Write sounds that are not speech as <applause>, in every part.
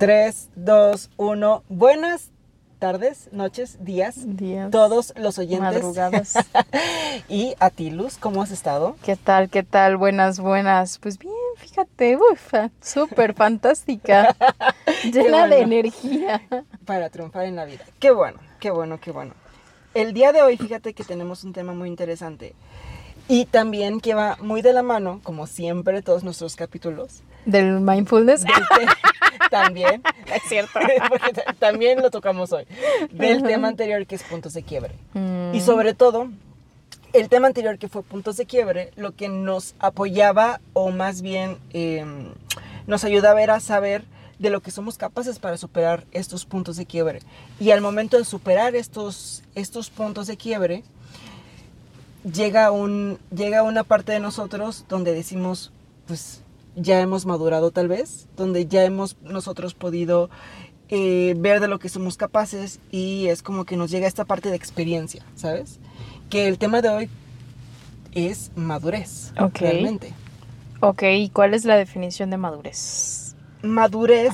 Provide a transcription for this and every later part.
3, 2, 1. Buenas tardes, noches, días, Días. todos los oyentes. Madrugadas. <laughs> y a ti, Luz, ¿cómo has estado? ¿Qué tal? ¿Qué tal? Buenas, buenas. Pues bien, fíjate, súper fantástica. <laughs> llena de energía. Para triunfar en la vida. Qué bueno, qué bueno, qué bueno. El día de hoy, fíjate que tenemos un tema muy interesante. Y también que va muy de la mano, como siempre, todos nuestros capítulos. Del mindfulness. del <laughs> te- también, <laughs> es cierto. <laughs> porque ta- también lo tocamos hoy, del tema anterior que es puntos de quiebre. Mm, Y sobre todo, el tema anterior que fue puntos de quiebre, lo que nos apoyaba o más bien eh, nos ayudaba era saber de lo que somos capaces para superar estos puntos de quiebre. Y al momento de superar estos, estos puntos de quiebre, llega, un, llega una parte de nosotros donde decimos, pues ya hemos madurado tal vez, donde ya hemos nosotros podido eh, ver de lo que somos capaces y es como que nos llega esta parte de experiencia, ¿sabes? Que el tema de hoy es madurez, Ok. realmente. Ok, ¿y cuál es la definición de madurez? Madurez,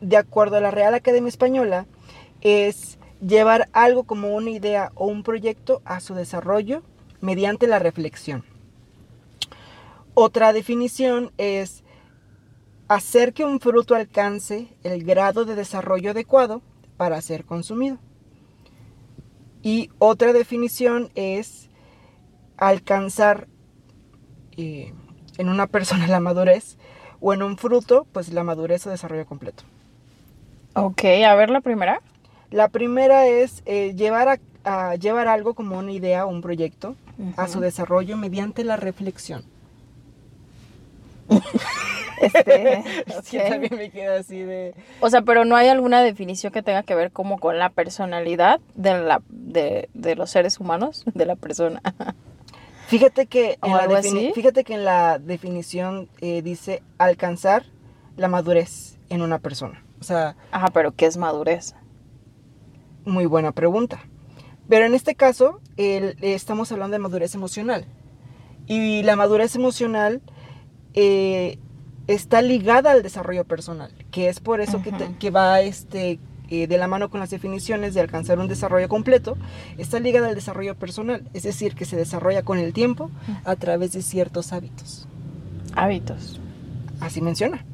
de acuerdo a la Real Academia Española, es llevar algo como una idea o un proyecto a su desarrollo mediante la reflexión. Otra definición es hacer que un fruto alcance el grado de desarrollo adecuado para ser consumido. Y otra definición es alcanzar eh, en una persona <laughs> la madurez o en un fruto, pues la madurez o desarrollo completo. Ok, a ver la primera. La primera es eh, llevar, a, a llevar algo como una idea o un proyecto a su desarrollo mediante la reflexión. Este, <laughs> Es que ok. también me queda así de... O sea, pero no hay alguna definición que tenga que ver como con la personalidad de, la, de, de los seres humanos, de la persona. Fíjate que, ¿O en la, defini- fíjate que en la definición eh, dice alcanzar la madurez en una persona. O sea, Ajá, pero ¿qué es madurez? muy buena pregunta. Pero en este caso, el- estamos hablando de madurez emocional. Y la madurez emocional eh, está ligada al desarrollo personal, que es por eso que, te- que va este, eh, de la mano con las definiciones de alcanzar un desarrollo completo, está ligada al desarrollo personal, es decir, que se desarrolla con el tiempo a través de ciertos hábitos. Hábitos. Así menciona.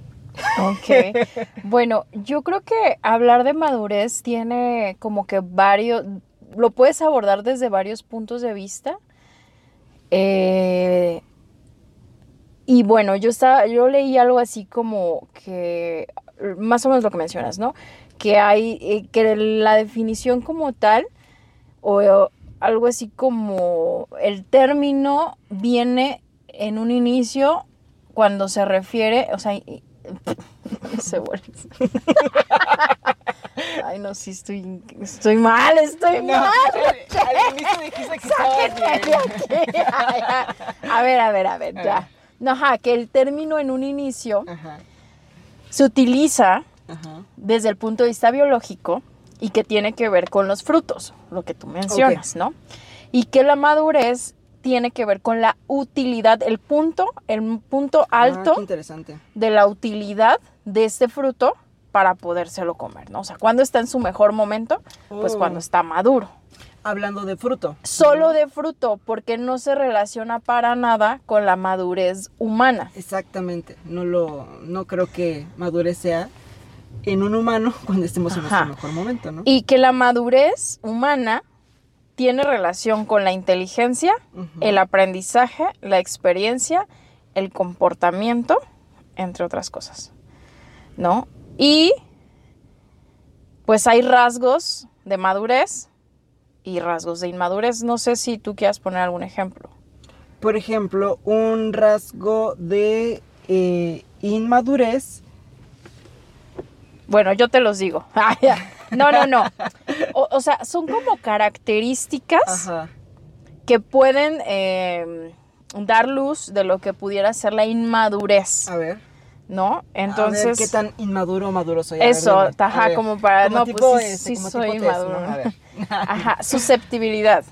Ok. Bueno, yo creo que hablar de madurez tiene como que varios, lo puedes abordar desde varios puntos de vista. Eh, y bueno, yo estaba, yo leí algo así como que, más o menos lo que mencionas, ¿no? Que hay, eh, que la definición como tal, o, o algo así como el término viene en un inicio cuando se refiere, o sea, y- <laughs> se vuelve. <laughs> Ay, no, sí, estoy, estoy mal, estoy mal. al inicio dijiste que <laughs> estabas bien. A ver, a ver, a ver, ya. No, ajá, que el término en un inicio Ajá, se utiliza ajá. desde el punto de vista biológico y que tiene que ver con los frutos, lo que tú mencionas, ¿no? Y que la madurez tiene que ver con la utilidad, el punto, el punto Ah, alto interesante. de la utilidad de este fruto para podérselo comer, ¿no? O sea, cuando está en su mejor momento, pues Oh. cuando está maduro. Hablando de fruto. Solo de fruto, porque no se relaciona para nada con la madurez humana. Exactamente. No lo, no creo que madurez sea en un humano <laughs> cuando estemos en nuestro mejor momento, ¿no? Y que la madurez humana tiene relación con la inteligencia, el aprendizaje, la experiencia, el comportamiento, entre otras cosas. ¿No? Y pues hay rasgos de madurez y rasgos de inmadurez. No sé si tú quieras poner algún ejemplo. Por ejemplo, un rasgo de eh, inmadurez. Bueno, yo te los digo. <laughs> No, no, no. <laughs> O, o sea, son como características Ajá. que pueden eh, dar luz de lo que pudiera ser la inmadurez, A ver. ¿No? Entonces. ¿Qué tan inmaduro o maduro soy? A eso, ajá, ver. como para, Como no, tipo pues sí, este, sí como soy tipo test, ¿no? inmaduro. A ver. Ajá, <laughs> susceptibilidad.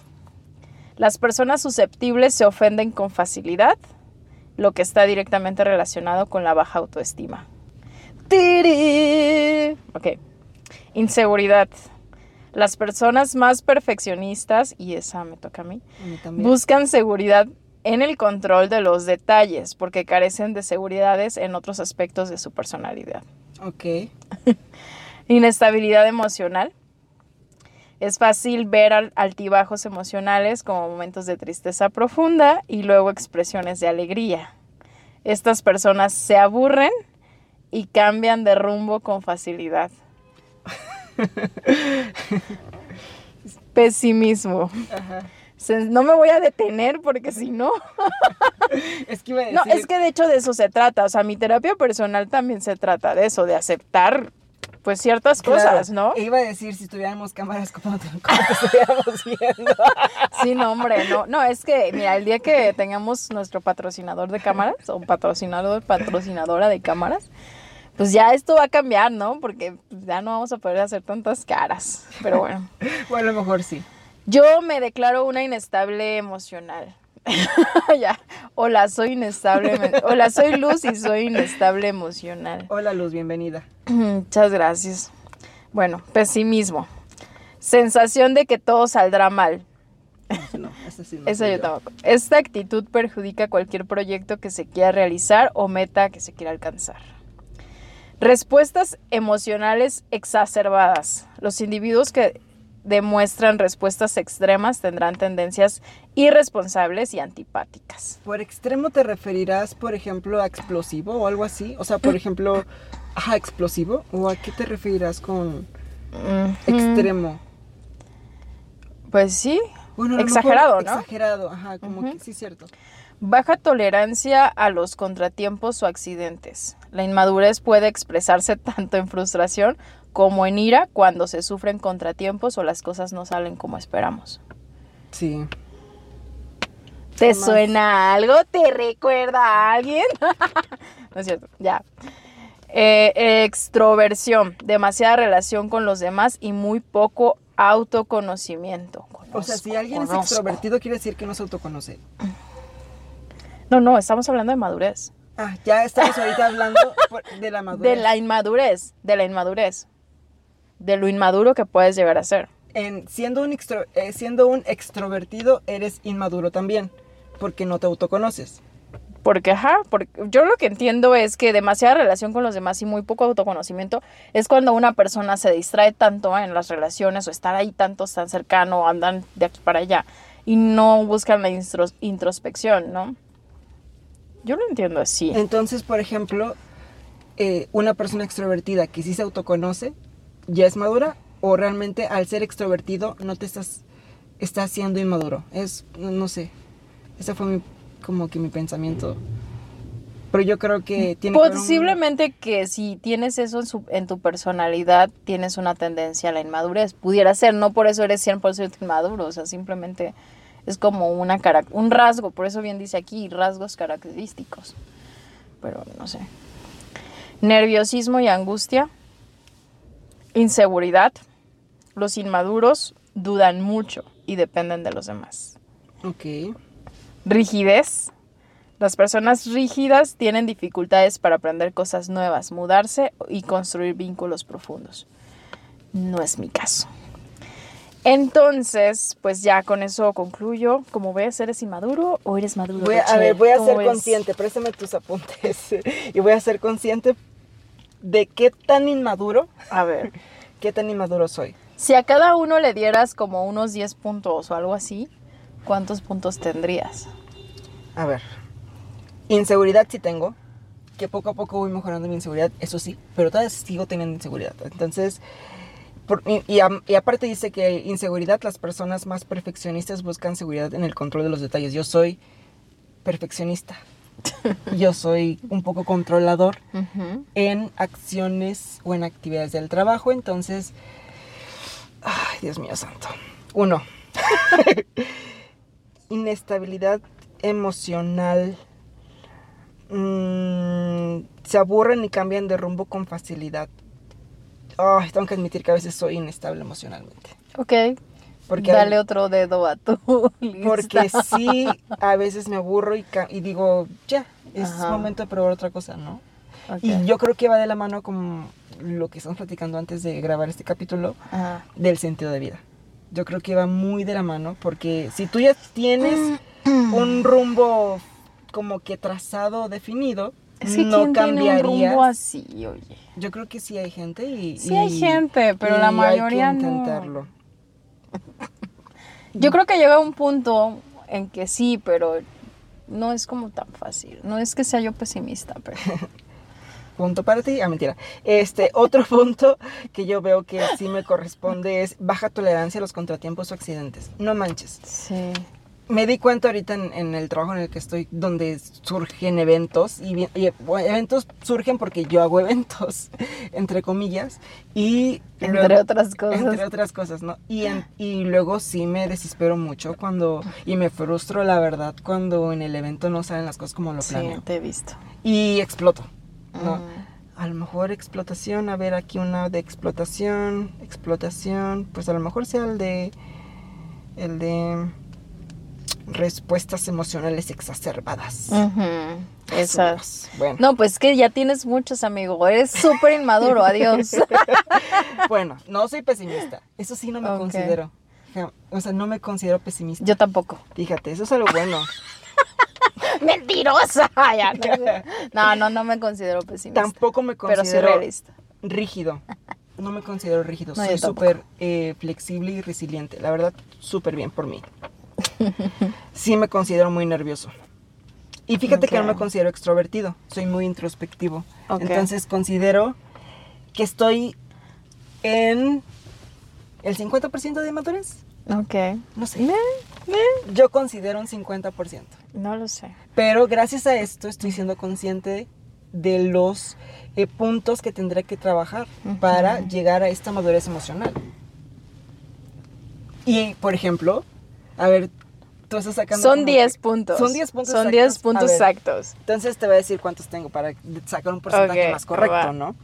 Las personas susceptibles se ofenden con facilidad, lo que está directamente relacionado con la baja autoestima. ¡Tiri! Ok. Inseguridad. Las personas más perfeccionistas, y esa me toca a mí, A mí también. buscan seguridad en el control de los detalles porque carecen de seguridades en otros aspectos de su personalidad. Ok. <laughs> Inestabilidad emocional. Es fácil ver al- altibajos emocionales como momentos de tristeza profunda y luego expresiones de alegría. Estas personas se aburren y cambian de rumbo con facilidad. <laughs> Pesimismo. Ajá. No me voy a detener porque si no... <laughs> Es que iba a decir. No, es que de hecho de eso se trata. O sea, mi terapia personal también se trata de eso, de aceptar pues ciertas Claro, cosas, ¿no? e Iba a decir si tuviéramos cámaras, ¿cómo te, cómo te estuviéramos <laughs> viendo? Sí, no, hombre, no, no, es que, mira, el día que tengamos nuestro patrocinador de cámaras, o patrocinador, patrocinadora de cámaras, pues ya esto va a cambiar, ¿no? Porque pues, ya no vamos a poder hacer tantas caras. Pero bueno. <laughs> Bueno, a lo mejor sí. Yo me declaro una inestable emocional. <laughs> ya. Hola, soy inestable. Hola, soy Luz y soy inestable emocional. Hola Luz, bienvenida. <clears throat> Muchas gracias. Bueno, pesimismo. Sensación de que todo saldrá mal. <laughs> No, esa sí no Esa soy yo tampoco. Esta actitud perjudica cualquier proyecto que se quiera realizar o meta que se quiera alcanzar. Respuestas emocionales exacerbadas. Los individuos que demuestran respuestas extremas tendrán tendencias irresponsables y antipáticas. Por extremo te referirás, por ejemplo, a explosivo o algo así. O sea, por ejemplo, ajá, explosivo. ¿O a qué te referirás con extremo? Pues sí. Bueno, a Exagerado, mejor ¿no? Exagerado, ajá, como que sí, cierto. Baja tolerancia a los contratiempos o accidentes. La inmadurez puede expresarse <laughs> tanto en frustración como en ira cuando se sufren contratiempos o las cosas no salen como esperamos. Sí. ¿Te suena algo? ¿Te recuerda a alguien? <laughs> no es cierto, ya. Eh, extroversión, demasiada relación con los demás y muy poco autoconocimiento. O sea, si Conozco, alguien es extrovertido, quiere decir que no se autoconoce. No, no, estamos hablando de madurez. Ah, ya estamos ahorita hablando de la <laughs> madurez. De la inmadurez, de la inmadurez. De lo inmaduro que puedes llegar a ser. En, siendo, un extro- eh, siendo un extrovertido, eres inmaduro también, porque no te autoconoces. Porque, ajá, porque yo lo que entiendo es que demasiada relación con los demás y muy poco autoconocimiento es cuando una persona se distrae tanto en las relaciones o estar ahí tanto, tan cercano, andan de aquí para allá y no buscan la introspección, ¿no? Yo lo entiendo así. Entonces, por ejemplo, eh, una persona extrovertida que sí se autoconoce, ¿ya es madura? ¿O realmente al ser extrovertido no te estás, estás siendo inmaduro? Es, no, sé. Ese fue mi- como que mi pensamiento. Pero yo creo que tiene que Posiblemente que si tienes eso en, su- en tu personalidad, tienes una tendencia a la inmadurez. Pudiera ser, no por eso eres 100% inmaduro, o sea, simplemente es como una cara- un rasgo, por eso bien dice aquí, rasgos característicos. Pero no sé. Nerviosismo y angustia. Inseguridad. Los inmaduros dudan mucho y dependen de los demás. Ok. Rigidez. Las personas rígidas tienen dificultades para aprender cosas nuevas, mudarse y construir vínculos profundos. No es mi caso. Entonces, pues ya con eso concluyo. Como ves, ¿eres inmaduro o eres maduro? Voy a, ver, voy a ¿Cómo ser ves? consciente, préstame tus apuntes. <laughs> y voy a ser consciente de qué tan inmaduro, A ver, qué tan inmaduro soy. si a cada uno le dieras como unos 10 puntos o algo así, ¿cuántos puntos tendrías? A ver. Inseguridad sí tengo. Que poco a poco voy mejorando mi inseguridad, eso sí. Pero todavía sigo teniendo inseguridad. Entonces. Por- y, y am- y aparte dice que inseguridad, las personas más perfeccionistas buscan seguridad en el control de los detalles. Yo soy perfeccionista. <laughs> Yo soy un poco controlador en acciones o en actividades del trabajo. Entonces. Ay, Dios mío santo. Uno. <laughs> Inestabilidad emocional. Mm, se aburren y cambian de rumbo con facilidad. Ay, tengo que admitir que a veces soy inestable emocionalmente. Ok. Porque, Dale otro dedo a tu <laughs> lista. porque sí, a veces me aburro y, y digo, ya, es Ajá. momento de probar otra cosa, ¿no? Y yo creo que va de la mano con lo que estamos platicando antes de grabar este capítulo Ajá. del sentido de vida. Yo creo que va muy de la mano porque si tú ya tienes <clears throat> un rumbo como que trazado, definido, Es que no ¿quién tiene un rumbo así, oye? Yo creo que sí hay gente y... Sí hay gente, pero la mayoría hay que no. intentarlo. Yo creo que llega un punto en que sí, pero no es como tan fácil. No es que sea yo pesimista, pero... <laughs> Punto para ti. Ah, mentira. Este, otro <laughs> punto que yo veo que sí me corresponde es baja tolerancia a los contratiempos o accidentes. No manches. Sí. Me di cuenta ahorita en, en el trabajo en el que estoy, donde surgen eventos, y, eventos surgen porque yo hago <laughs> eventos, entre comillas, y Entre luego- otras cosas. Entre otras cosas, ¿no? Y, en- y luego sí me desespero mucho cuando, y me frustro, la verdad, cuando en el evento no salen las cosas como lo Sí, planeo. te he visto. Y exploto, ¿no? Mm. A lo mejor explotación, a ver aquí una de explotación, explotación, pues a lo mejor sea el de el de respuestas emocionales exacerbadas. Ujú, Esas. Bueno, No, pues que ya tienes muchos, amigo. Eres súper inmaduro, <laughs> adiós. <laughs> bueno, no soy pesimista. Eso sí no me considero. O sea, no me considero pesimista. Yo tampoco. Fíjate, eso es algo bueno. <laughs> ¡Mentirosa! Ya, no, no, no, no me considero pesimista. Tampoco me pero soy considero realista. rígido. No me considero rígido. No, Soy súper eh, flexible y resiliente. La verdad, súper bien por mí. Sí me considero muy nervioso. Y fíjate que no me considero extrovertido. Soy muy introspectivo. Entonces considero que estoy en el 50% de madurez. Ok. No sé. Yo considero un 50%. No lo sé. Pero gracias a esto estoy siendo consciente de los eh, puntos que tendré que trabajar para llegar a esta madurez emocional. Y, por ejemplo, a ver, tú estás sacando... Son como 10 que- puntos. Son 10 puntos Son 10 exactos. puntos ver, exactos. Entonces te voy a decir cuántos tengo para sacar un porcentaje más correcto, va. ¿no?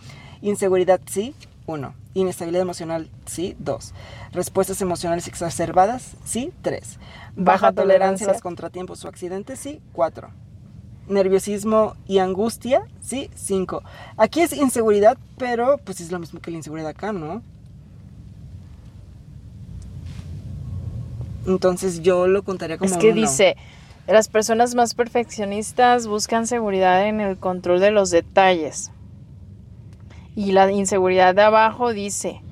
Inseguridad, sí, uno. Inestabilidad emocional, sí, dos. Respuestas emocionales exacerbadas, sí, tres. Baja, Baja tolerancia tolerancia. a los contratiempos o accidentes, sí, cuatro. Nerviosismo y angustia, sí, cinco. Aquí es inseguridad, pero pues es lo mismo que la inseguridad acá, ¿no? Entonces yo lo contaría como Es que uno. dice, las personas más perfeccionistas buscan seguridad en el control de los detalles. Y la inseguridad de abajo dice,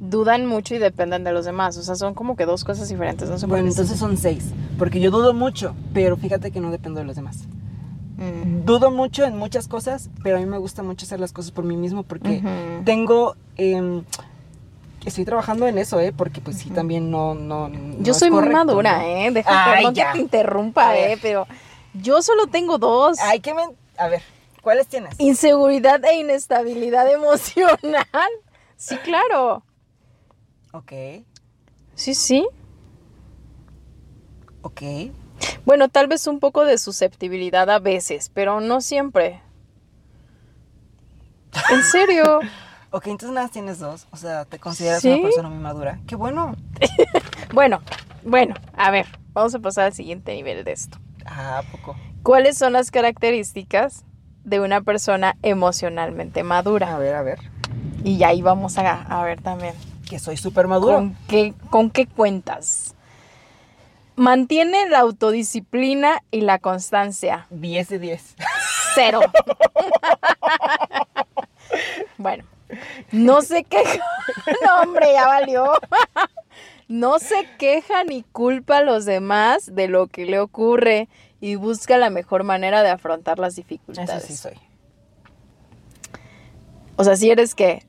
dudan mucho y dependen de los demás. O sea, son como que dos cosas diferentes. No sé por Bueno, entonces son seis. Porque yo dudo mucho, pero fíjate que no dependo de los demás. Mm. Dudo mucho en muchas cosas, pero a mí me gusta mucho hacer las cosas por mí mismo porque tengo... em, estoy trabajando en eso, ¿eh? Porque pues sí, también no... no no Yo soy muy madura. ¿eh? Deja, Ay, perdón ya. que te interrumpa. ¿eh? Pero yo solo tengo dos. Ay, que me... A ver, ¿cuáles tienes? Inseguridad e inestabilidad <laughs> emocional. Sí, claro. Ok, Sí, sí. ok. Bueno, tal vez un poco de susceptibilidad a veces, pero no siempre. En serio. <laughs> Ok, entonces nada, tienes dos. O sea, te consideras Sí. una persona muy madura. Qué bueno. <laughs> Bueno, bueno, a ver, vamos a pasar al siguiente nivel de esto. Ah, ¿a poco. ¿Cuáles son las características de una persona emocionalmente A madura? ver, a ver. Y ahí vamos a, a ver también. Que soy súper maduro. ¿Con qué, ¿Con qué cuentas? Mantiene la autodisciplina y la constancia. 10 de 10. Cero. <laughs> bueno, no se queja. <laughs> No, hombre, ya valió. No se queja ni culpa a los demás de lo que le ocurre y busca la mejor manera de afrontar las dificultades. Eso sí soy. O sea, si eres que,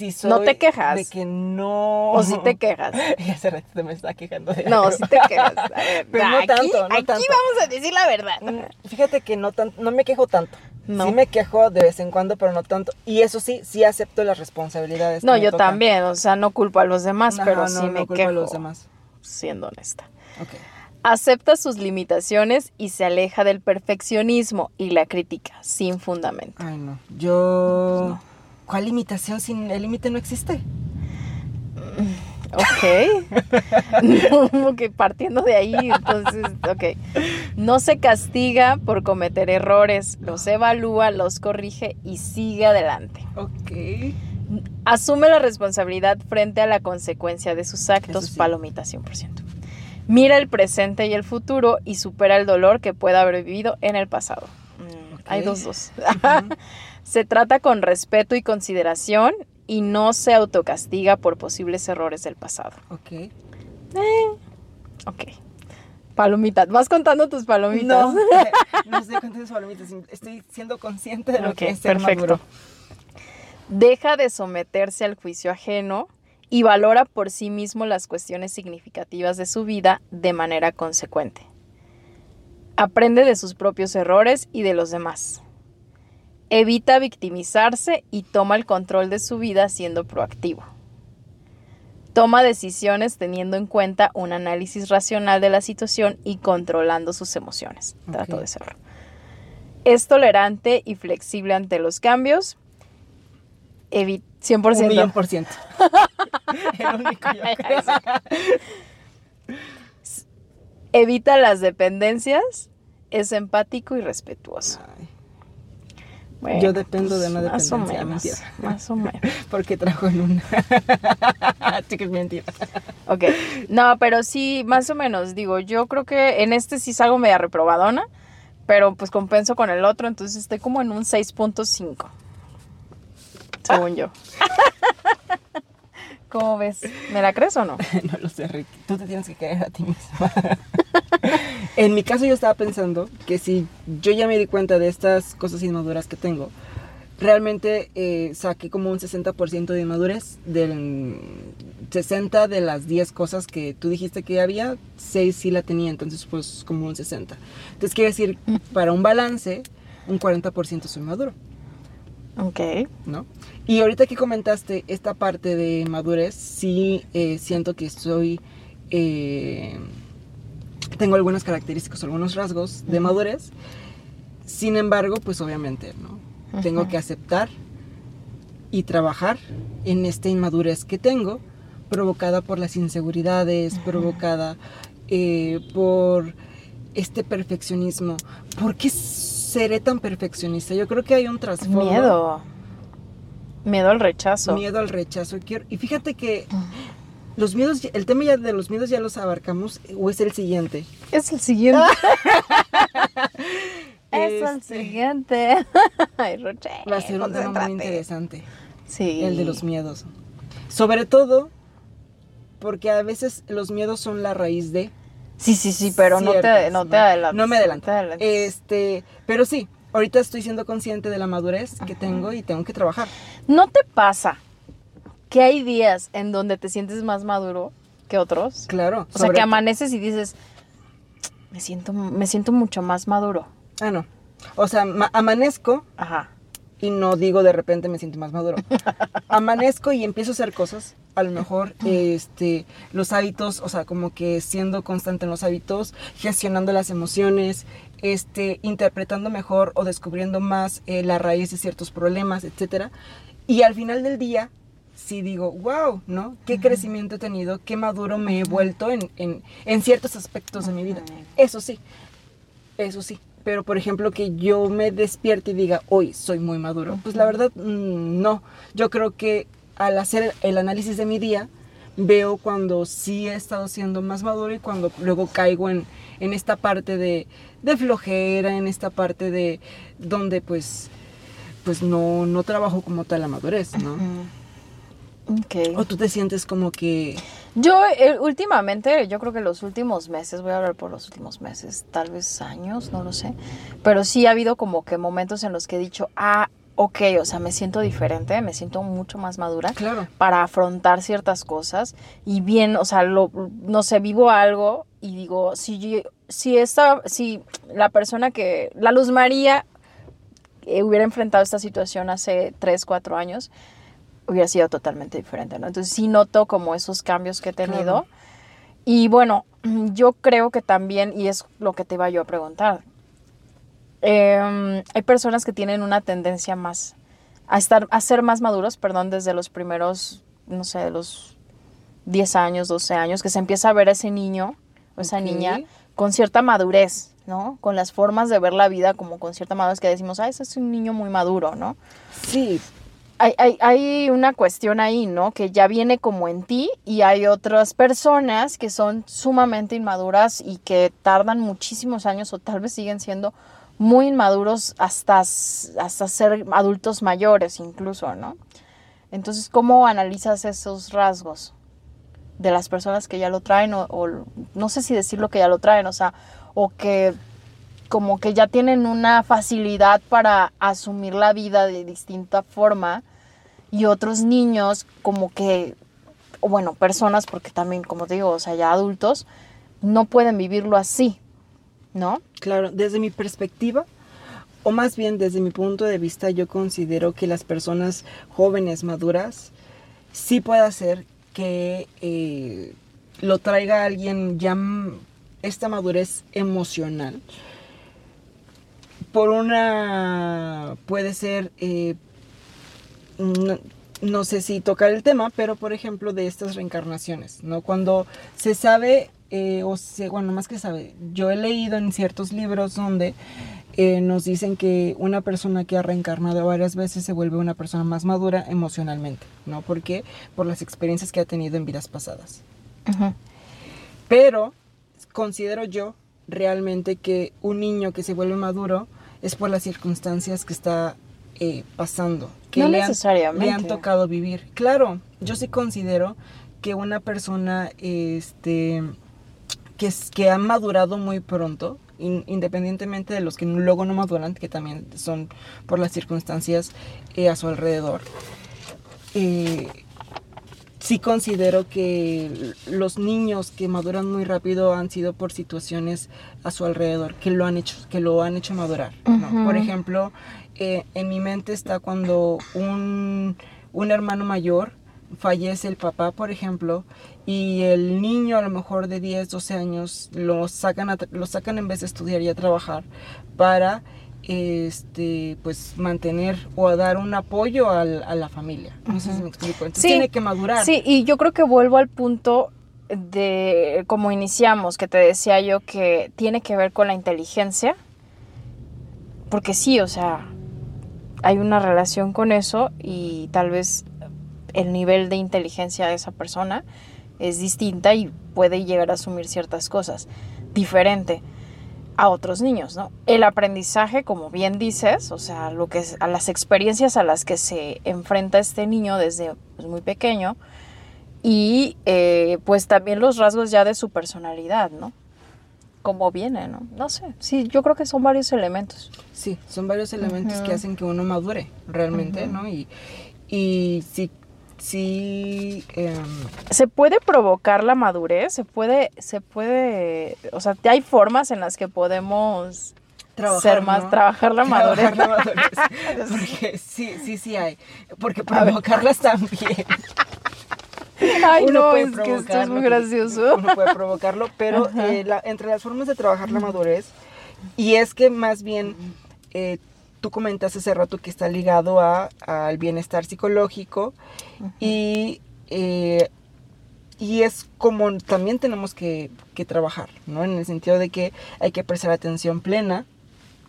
Sí soy. No te quejas. De que no. o si te quejas. <laughs> Y hace rato me está quejando de No, si te quejas. A <laughs> ver, Pero no aquí, tanto, no aquí tanto. vamos a decir la verdad. Mm, Fíjate que no tan, no me quejo tanto. No. Sí me quejo de vez en cuando, pero no tanto. Y eso sí, sí acepto las responsabilidades. No, yo tocan. también, o sea, no culpo a los demás, pero no, sí no me culpo quejo, a los demás. siendo honesta. Acepta sus limitaciones y se aleja del perfeccionismo y la crítica sin fundamento. Ay, no. Yo. No. ¿Cuál limitación sin el límite no existe? Ok. <laughs> Como que partiendo de ahí, entonces, ok. No se castiga por cometer errores, los evalúa, los corrige y sigue adelante. Ok. Asume la responsabilidad frente a la consecuencia de sus actos, sí. palomita 100%. Mira el presente y el futuro y supera el dolor que pueda haber vivido en el pasado. Mm. Hay dos, dos. <laughs> Se trata con respeto y consideración y no se autocastiga por posibles errores del pasado. Ok. Ok. Palomitas. ¿Vas contando tus palomitas? No, <laughs> no estoy contando sus palomitas. Estoy siendo consciente de lo Ok, que es ser perfecto. maduro. Deja de someterse al juicio ajeno y valora por sí mismo las cuestiones significativas de su vida de manera consecuente. Aprende de sus propios errores y de los demás. Evita victimizarse y toma el control de su vida siendo proactivo. Toma decisiones teniendo en cuenta un análisis racional de la situación y controlando sus emociones. Trato de serlo. Es tolerante y flexible ante los cambios. Evi 100%. Un millón por ciento. <laughs> El único yo creo. Evita las dependencias. Es empático y respetuoso. Ay, Bueno, Yo dependo de una Más o dependencia, menos. mentira. <laughs> Más o menos. <laughs> Porque trajo en una. <laughs> Chica, es mentira. Ok. No, pero sí, más o menos. Digo, yo creo que en este sí salgo media reprobadona. Pero pues compenso con el otro. Entonces estoy como en un 6.5. Según yo. ¿Cómo ves? ¿Me la crees o no? <laughs> No lo sé, Ricky. Tú te tienes que creer a ti misma. <laughs> en mi caso, yo estaba pensando que si yo ya me di cuenta de estas cosas inmaduras que tengo, realmente eh, saqué como un 60% de inmadurez. Del 60 de las 10 cosas que tú dijiste que había, 6 sí la tenía, entonces pues como un 60. Entonces quiere decir, para un balance, un 40% soy maduro. Ok. ¿no? Y ahorita que comentaste esta parte de madurez, sí eh, siento que soy, eh, tengo algunas características, algunos rasgos de madurez. Sin embargo, pues obviamente, ¿no? Tengo que aceptar y trabajar en esta inmadurez que tengo, provocada por las inseguridades, provocada eh, por este perfeccionismo. ¿Por qué seré tan perfeccionista? Yo creo que hay un trasfondo. Miedo. Miedo al rechazo. Miedo al rechazo. Quiero- Y fíjate que los miedos, el tema ya de los miedos ya los abarcamos, o es el siguiente. Es el siguiente. <laughs> es el Este, siguiente. <laughs> Ay, Roche. Va a ser un tema muy interesante, Sí. el de los miedos. Sobre todo porque a veces los miedos son la raíz de... Sí, sí, sí, pero no te, no te adelantes. No me adelanto. Este, pero sí, ahorita estoy siendo consciente de la madurez que tengo y tengo que trabajar. ¿No te pasa que hay días en donde te sientes más maduro que otros? Claro. O sea, que amaneces y dices, me siento, me siento mucho más maduro. Ah, no. O sea, ma- amanezco Ajá. Y no digo de repente me siento más maduro. <laughs> Amanezco y empiezo a hacer cosas. A lo mejor este, los hábitos, o sea, como que siendo constante en los hábitos, gestionando las emociones, este, interpretando mejor o descubriendo más eh, la raíz de ciertos problemas, etcétera. Y al final del día, sí digo, wow, ¿no? ¿Qué crecimiento he tenido? ¿Qué maduro me he vuelto en, en, en ciertos aspectos de mi vida? Eso sí, eso sí. Pero, por ejemplo, que yo me despierte y diga, hoy soy muy maduro. Pues la verdad, mm, no. Yo creo que al hacer el análisis de mi día, veo cuando sí he estado siendo más maduro y cuando luego caigo en, en esta parte de, de flojera, en esta parte de donde pues, pues no, no trabajo como tal la madurez, ¿no? O tú te sientes como que... Yo eh, últimamente, yo creo que los últimos meses, voy a hablar por los últimos meses, tal vez años, no lo sé, pero sí ha habido como que momentos en los que he dicho, ah, ok, o sea, me siento diferente, me siento mucho más madura Claro. para afrontar ciertas cosas y bien, o sea, lo, no sé, vivo algo y digo, si, yo- si, esta, si la persona que, la Luz María eh, hubiera enfrentado esta situación hace 3, 4 años, hubiera sido totalmente diferente, ¿no? Entonces sí noto como esos cambios que he tenido. Claro. Y bueno, <clears throat> yo creo que también, y es lo que te iba yo a preguntar, em, hay personas que tienen una tendencia más a estar, a ser más maduros, perdón, desde los primeros, no sé, los 10 años, 12 años, que se empieza a ver a ese niño o esa niña con cierta madurez, ¿no? Con las formas de ver la vida como con cierta madurez que decimos, ah, ese es un niño muy maduro, ¿no? Sí, Hay, hay, hay una cuestión ahí, ¿no? Que ya viene como en ti y hay otras personas que son sumamente inmaduras y que tardan muchísimos años o tal vez siguen siendo muy inmaduros hasta, hasta ser adultos mayores incluso, ¿no? Entonces, ¿cómo analizas esos rasgos de las personas que ya lo traen o, o no sé si decirlo que ya lo traen, o sea, o que como que ya tienen una facilidad para asumir la vida de distinta forma y otros niños como que, bueno, personas, porque también, como te digo, o sea, ya adultos, no pueden vivirlo así, ¿no? Claro, desde mi perspectiva, o más bien desde mi punto de vista, yo considero que las personas jóvenes, maduras, sí puede hacer que eh, lo traiga alguien ya esta madurez emocional. Por una, puede ser, eh, no, no sé si tocar el tema, pero por ejemplo de estas reencarnaciones, ¿no? Cuando se sabe, eh, o se, bueno, más que sabe, yo he leído en ciertos libros donde eh, nos dicen que una persona que ha reencarnado varias veces se vuelve una persona más madura emocionalmente, ¿no? ¿Por qué? Por las experiencias que ha tenido en vidas pasadas. Pero considero yo realmente que un niño que se vuelve maduro es por las circunstancias que está eh, pasando, que No le, han, necesariamente. le han tocado vivir. Claro, yo sí considero que una persona este, que, es- que ha madurado muy pronto, in- independientemente de los que luego no maduran, que también son por las circunstancias eh, a su alrededor, eh, sí considero que los niños que maduran muy rápido han sido por situaciones a su alrededor que lo han hecho, que lo han hecho madurar. Por ejemplo, eh, en mi mente está cuando un, un hermano mayor fallece el papá, por ejemplo, y el niño a lo mejor de 10, 12 años lo sacan, a lo sacan en vez de estudiar y a trabajar para este pues mantener o a dar un apoyo al- a la familia. No sé si me explico. Entonces Sí. tiene que madurar. Sí, y yo creo que vuelvo al punto de como iniciamos, que te decía yo que tiene que ver con la inteligencia. Porque sí, o sea, hay una relación con eso y tal vez el nivel de inteligencia de esa persona es distinta y puede llegar a asumir ciertas cosas diferente a otros niños, ¿no? El aprendizaje, como bien dices, o sea, lo que es, a las experiencias a las que se enfrenta este niño desde pues, muy pequeño y eh, pues también los rasgos ya de su personalidad, ¿no? Cómo viene, ¿no? No sé, sí, yo creo que son varios elementos. Sí, son varios elementos que hacen que uno madure realmente. ¿no? Y, y sí, sí, em, ¿Se puede provocar la madurez? ¿Se puede, se puede, o sea, hay formas en las que podemos trabajar, ser más, ¿no? trabajar la madurez? Trabajar la madurez. <laughs> Porque sí, sí, sí hay. Porque provocarlas también. <laughs> Ay, Uno no, puede es que esto es muy gracioso. Uno puede provocarlo, pero eh, la- entre las formas de trabajar la madurez, y es que más bien eh, tú comentaste hace rato que está ligado a- al bienestar psicológico y, eh, y es como también tenemos que, que trabajar, ¿no? En el sentido de que hay que prestar atención plena.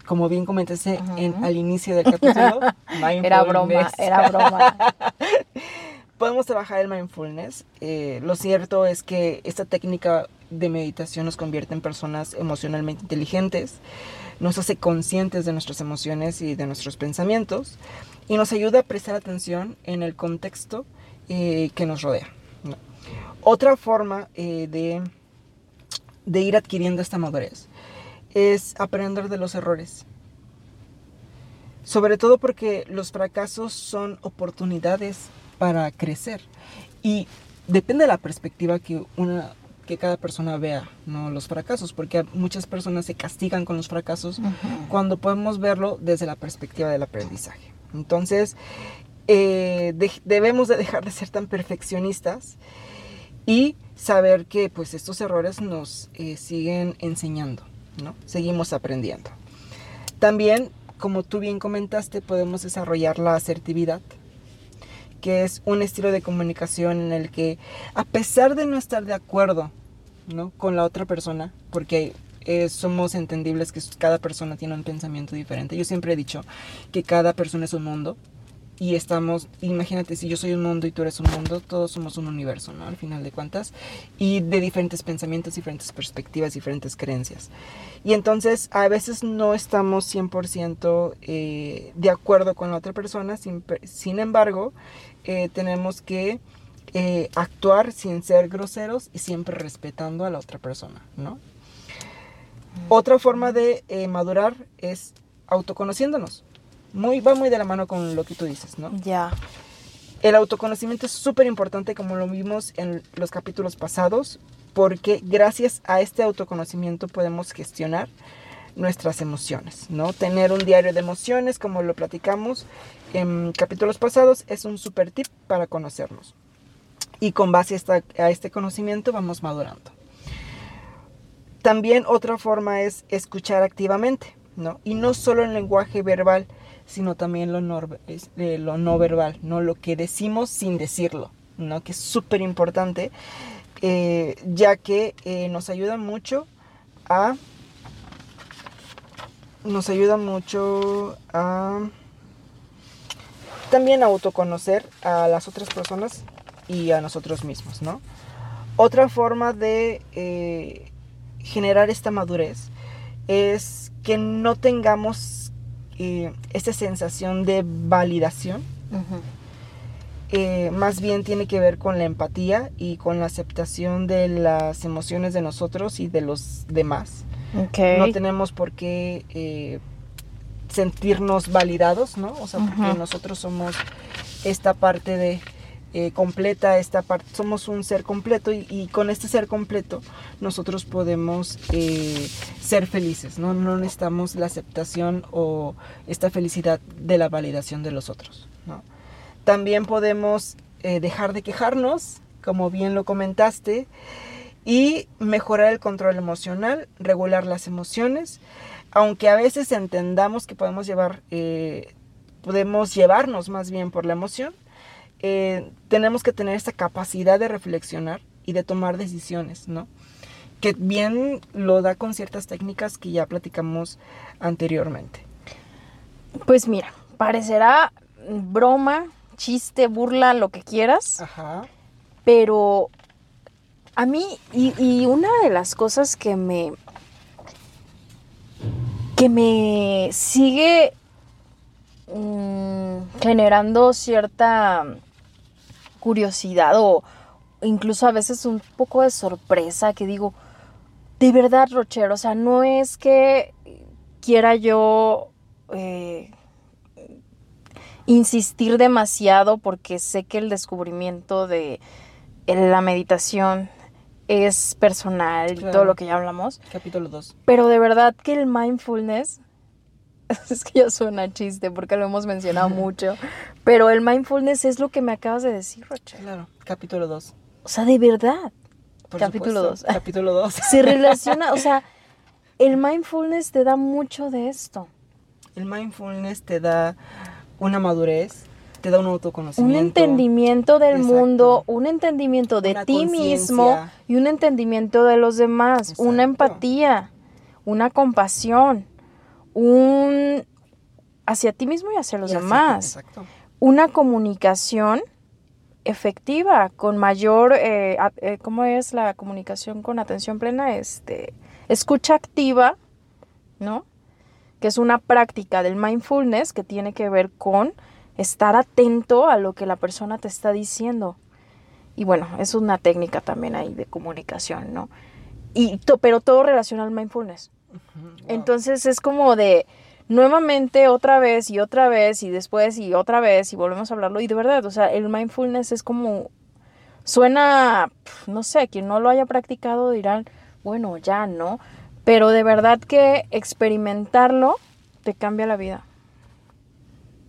Como bien comentaste en- al inicio del capítulo, <laughs> Era broma, era broma. <laughs> Podemos trabajar el mindfulness. Eh, lo cierto es que esta técnica de meditación nos convierte en personas emocionalmente inteligentes, nos hace conscientes de nuestras emociones y de nuestros pensamientos y nos ayuda a prestar atención en el contexto eh, que nos rodea. ¿no? Otra forma eh, de, de ir adquiriendo esta madurez es aprender de los errores. Sobre todo porque los fracasos son oportunidades para crecer. Y depende de la perspectiva que, una, que cada persona vea ¿no? los fracasos, porque muchas personas se castigan con los fracasos cuando podemos verlo desde la perspectiva del aprendizaje. Entonces, eh, de- debemos de dejar de ser tan perfeccionistas y saber que pues estos errores nos eh, siguen enseñando, ¿no? Seguimos aprendiendo. También, como tú bien comentaste, podemos desarrollar la asertividad, que es un estilo de comunicación en el que a pesar de no estar de acuerdo ¿no? con la otra persona, porque eh, somos entendibles que cada persona tiene un pensamiento diferente. Yo siempre he dicho que cada persona es un mundo y estamos, imagínate si yo soy un mundo y tú eres un mundo, todos somos un universo, ¿no? Al final de cuentas, y de diferentes pensamientos, diferentes perspectivas, diferentes creencias. Y entonces a veces no estamos 100% eh, de acuerdo con la otra persona, sin, sin embargo, eh, tenemos que eh, actuar sin ser groseros y siempre respetando a la otra persona, ¿no? Otra forma de madurar es autoconociéndonos muy, va muy de la mano con lo que tú dices, ¿no? Ya. El autoconocimiento es súper importante, como lo vimos en los capítulos pasados, porque gracias a este autoconocimiento podemos gestionar nuestras emociones, ¿no? Tener un diario de emociones, como lo platicamos en capítulos pasados, es un súper tip para conocernos. Y con base a este conocimiento vamos madurando. También otra forma es escuchar activamente, ¿no? Y no solo en lenguaje verbal, sino también lo no, eh, lo no verbal, ¿no? Lo que decimos sin decirlo, ¿no? Que es súper importante, eh, ya que eh, nos ayuda mucho a... Nos ayuda mucho a... También a autoconocer a las otras personas y a nosotros mismos, ¿no? Otra forma de generar esta madurez es que no tengamos eh, esta sensación de validación. Eh, más bien tiene que ver con la empatía y con la aceptación de las emociones de nosotros y de los demás. No tenemos por qué eh, sentirnos validados, ¿no? O sea, porque nosotros somos esta parte de eh, completa esta parte, somos un ser completo y, con este ser completo nosotros podemos eh, ser felices, ¿no? no necesitamos la aceptación o esta felicidad de la validación de los otros. ¿no? También podemos dejar de quejarnos, como bien lo comentaste, y mejorar el control emocional, regular las emociones, aunque a veces entendamos que podemos llevar, podemos llevarnos más bien por la emoción, eh, tenemos que tener esta capacidad de reflexionar y de tomar decisiones, ¿no? Que bien lo da con ciertas técnicas que ya platicamos anteriormente. Pues mira, parecerá broma, chiste, burla, lo que quieras. Ajá. Pero a mí, y, una de las cosas que me. que me sigue mm, generando cierta curiosidad o incluso a veces un poco de sorpresa que digo, de verdad, Rochero, o sea, no es que quiera yo eh, insistir demasiado porque sé que el descubrimiento de la meditación es personal todo lo que ya hablamos. Capítulo 2. Pero de verdad que el mindfulness <laughs> es que ya suena chiste porque lo hemos mencionado <laughs> mucho, pero el mindfulness es lo que me acabas de decir, Rocha. Claro, capítulo 2. O sea, de verdad. capítulo 2. <laughs> Capítulo 2. Se relaciona, o sea, el mindfulness te da mucho de esto. El mindfulness te da una madurez, te da un autoconocimiento. Un entendimiento del mundo, un entendimiento de ti mismo y un entendimiento de los demás, una empatía, una compasión un hacia ti mismo y hacia los demás. Una comunicación efectiva, con mayor, eh, eh, ¿cómo es la comunicación con atención plena? Este, escucha activa, ¿no? Que es una práctica del mindfulness que tiene que ver con estar atento a lo que la persona te está diciendo. Y bueno, es una técnica también ahí de comunicación, ¿no? Y pero todo relaciona al mindfulness. Entonces es como de nuevamente otra vez y otra vez y después y otra vez y volvemos a hablarlo y de verdad, o sea, el mindfulness es como suena, no sé, quien no lo haya practicado dirán, bueno, ya no, pero de verdad que experimentarlo te cambia la vida.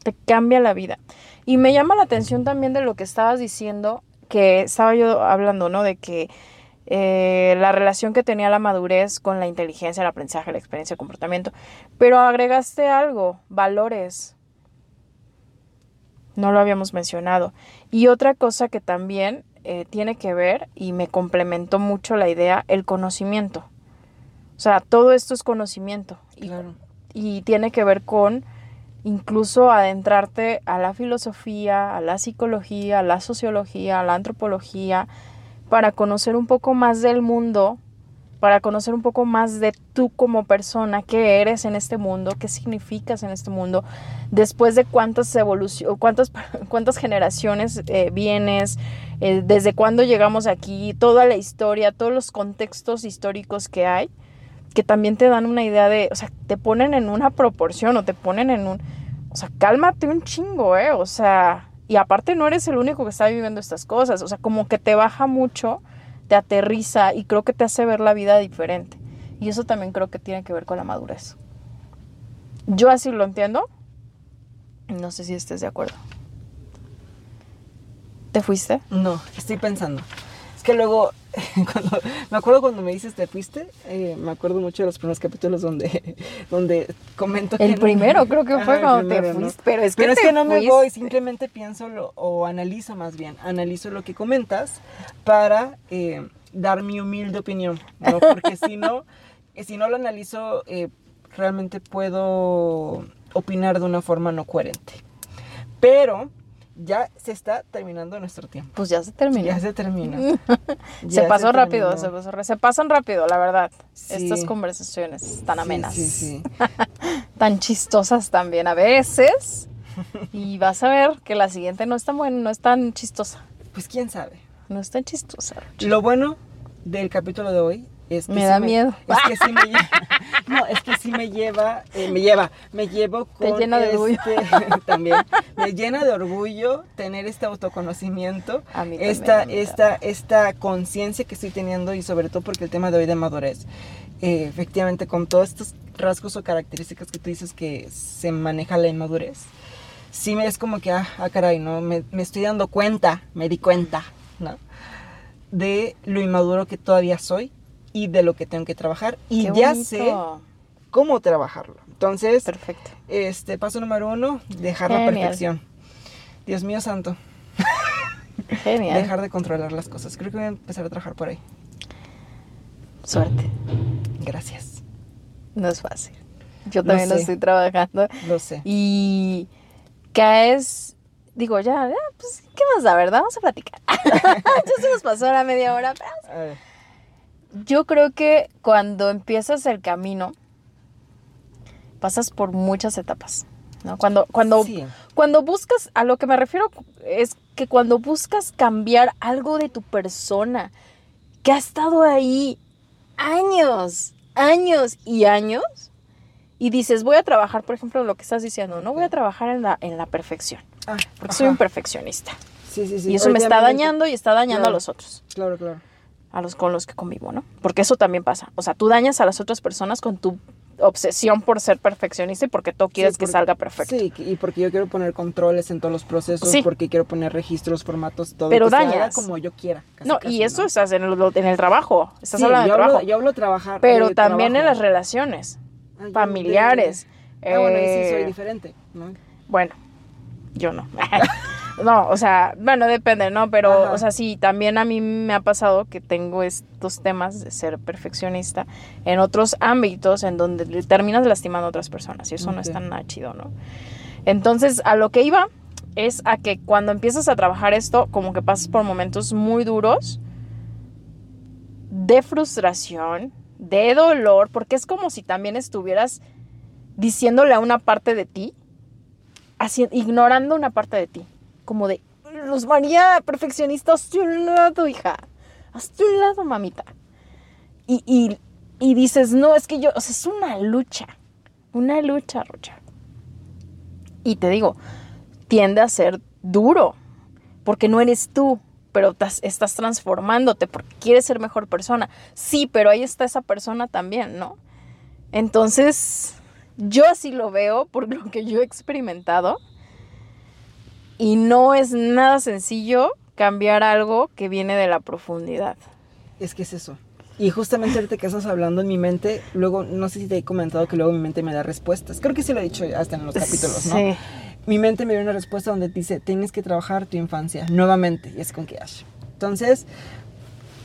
Te cambia la vida. Y me llama la atención también de lo que estabas diciendo, que estaba yo hablando, ¿no? De que eh, la relación que tenía la madurez con la inteligencia, el aprendizaje, la experiencia, el comportamiento. Pero agregaste algo, valores. No lo habíamos mencionado. Y otra cosa que también eh, tiene que ver, y me complementó mucho la idea, el conocimiento. O sea, todo esto es conocimiento. Y, Claro. y tiene que ver con incluso adentrarte a la filosofía, a la psicología, a la sociología, a la antropología, para conocer un poco más del mundo, para conocer un poco más de tú como persona, qué eres en este mundo, qué significas en este mundo, después de cuántas cuántas, <laughs> cuántas generaciones eh, vienes, eh, desde cuándo llegamos aquí, toda la historia, todos los contextos históricos que hay que también te dan una idea de, o sea, te ponen en una proporción o te ponen en un, o sea, cálmate un chingo, ¿eh? O sea, y aparte no eres el único que está viviendo estas cosas, o sea, como que te baja mucho, te aterriza y creo que te hace ver la vida diferente. Y eso también creo que tiene que ver con la madurez. Yo así lo entiendo. No sé si estés de acuerdo. ¿Te fuiste? No, estoy pensando. Es que luego, <laughs> cuando, me acuerdo cuando me dices te fuiste, eh, me acuerdo mucho de los primeros capítulos donde, <laughs> donde comento que El no- primero creo que fue Ajá, el cuando te primero, ¿no? fuiste, pero es que Pero es te que no me voy, simplemente pienso lo- o analizo más bien, analizo lo que comentas para eh, dar mi humilde opinión, ¿no? Porque si no, <laughs> si no lo analizo, eh, realmente puedo opinar de una forma no coherente. Pero ya se está terminando nuestro tiempo. Pues ya se terminó. Ya se termina. <laughs> Se pasó rápido, terminó. se, pasó se pasan rápido, la verdad. Sí. Estas conversaciones tan amenas, Sí, sí. <laughs> <laughs> tan chistosas también a veces. Y vas a ver que la siguiente no es tan buena, no es tan chistosa. Pues quién sabe. No es tan chistosa. Rocha. Lo bueno del capítulo de hoy es que Me sí da miedo. Es que sí me lleva. <laughs> No, es que sí me lleva, eh, me lleva, me llevo Te con llena de orgullo. este- <laughs> también. Me llena de orgullo tener este autoconocimiento, A mí también, esta, esta, esta conciencia que estoy teniendo y sobre todo porque el tema de hoy de madurez, eh, efectivamente con todos estos rasgos o características que tú dices que se maneja la inmadurez, sí me es como que, ah, ah, caray, ¿no? Me, me estoy dando cuenta, me di cuenta, ¿no? De lo inmaduro que todavía soy y de lo que tengo que trabajar y Qué ya bonito. sé cómo trabajarlo. Entonces, Perfecto. este paso número uno, dejar la perfección. Dios mío santo, Genial. dejar de controlar las cosas. Creo que voy a empezar a trabajar por ahí. Suerte. Gracias. No es fácil. Yo también lo estoy trabajando. Lo sé. Y caes, digo, ya, pues, ¿qué más da, verdad? Vamos a platicar. <laughs> ya se nos pasó la media hora. pero A ver, Yo creo que cuando empiezas el camino, pasas por muchas etapas. ¿no? Cuando, cuando, sí, cuando buscas, a lo que me refiero es que cuando buscas cambiar algo de tu persona, que ha estado ahí años, años y años, y dices, voy a trabajar, por ejemplo, lo que estás diciendo, no voy a trabajar en la, en la perfección, Ah, porque soy un perfeccionista. Sí, sí, sí. y eso me está dañando y está dañando Claro. a los otros, Claro, claro. A los con los que convivo, ¿no? Porque eso también pasa. O sea, tú dañas a las otras personas con tu obsesión por ser perfeccionista y porque tú quieres Sí, que salga perfecto. Sí, y porque yo quiero poner controles en todos los procesos, Sí. porque quiero poner registros, formatos, todo. Pero que se haga dañas. como yo quiera. casi, no, casi, y eso ¿no? estás en el, en el trabajo, estás Sí, hablando de hablo, trabajo, yo hablo trabajar. pero de también en las relaciones Ah, familiares. de- Ah, bueno, ahí sí eh, soy diferente, ¿no? Bueno, yo no. <laughs> no, o sea, bueno, depende, ¿no? Pero, Ajá. o sea, sí, también a mí me ha pasado que tengo estos temas de ser perfeccionista en otros ámbitos en donde terminas lastimando a otras personas y eso no es tan nada chido, ¿no? Entonces, a lo que iba es a que cuando empiezas a trabajar esto, como que pasas por momentos muy duros de frustración, de dolor, porque es como si también estuvieras diciéndole a una parte de ti, haci- ignorando una parte de ti, como de, Luz María, perfeccionista, hazte un lado, hija, hazte un lado, mamita. Y, y, y dices, no, es que yo, o sea, es una lucha, una lucha, Rocha. Y te digo, tiende a ser duro, porque no eres tú, pero estás transformándote porque quieres ser mejor persona. Sí, pero ahí está esa persona también, ¿no? Entonces, yo así lo veo por lo que yo he experimentado. Y no es nada sencillo cambiar algo que viene de la profundidad. Es que es eso. Y justamente ahorita que estás hablando en mi mente, luego, no sé si te he comentado que luego mi mente me da respuestas. Creo que sí lo he dicho hasta en los capítulos, ¿no? Sí. mi mente me dio una respuesta donde dice, tienes que trabajar tu infancia nuevamente. Y es con que Ash. Entonces,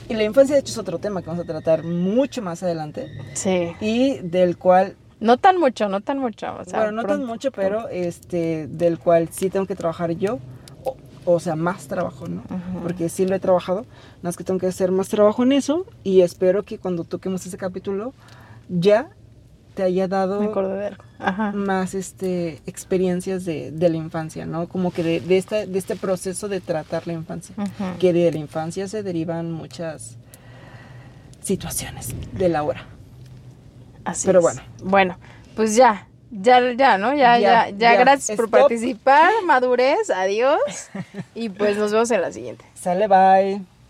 y la infancia de hecho es otro tema que vamos a tratar mucho más adelante. Sí. Y del cual No tan mucho, no tan mucho. O sea, bueno, no tan mucho, pero este, del cual sí tengo que trabajar yo, o, o sea, más trabajo, ¿no? Porque sí lo he trabajado, nada más que tengo que hacer más trabajo en eso y espero que cuando toquemos ese capítulo ya te haya dado más este, experiencias de, de la infancia, ¿no? Como que de, de, esta- de este proceso de tratar la infancia, que de la infancia se derivan muchas situaciones de la hora. Así Pero es. bueno. Bueno, pues ya. Ya, ya, ¿no? Ya, ya, Ya, gracias por participar, <laughs> madurez, adiós. Y pues nos vemos en la siguiente. Sale, bye.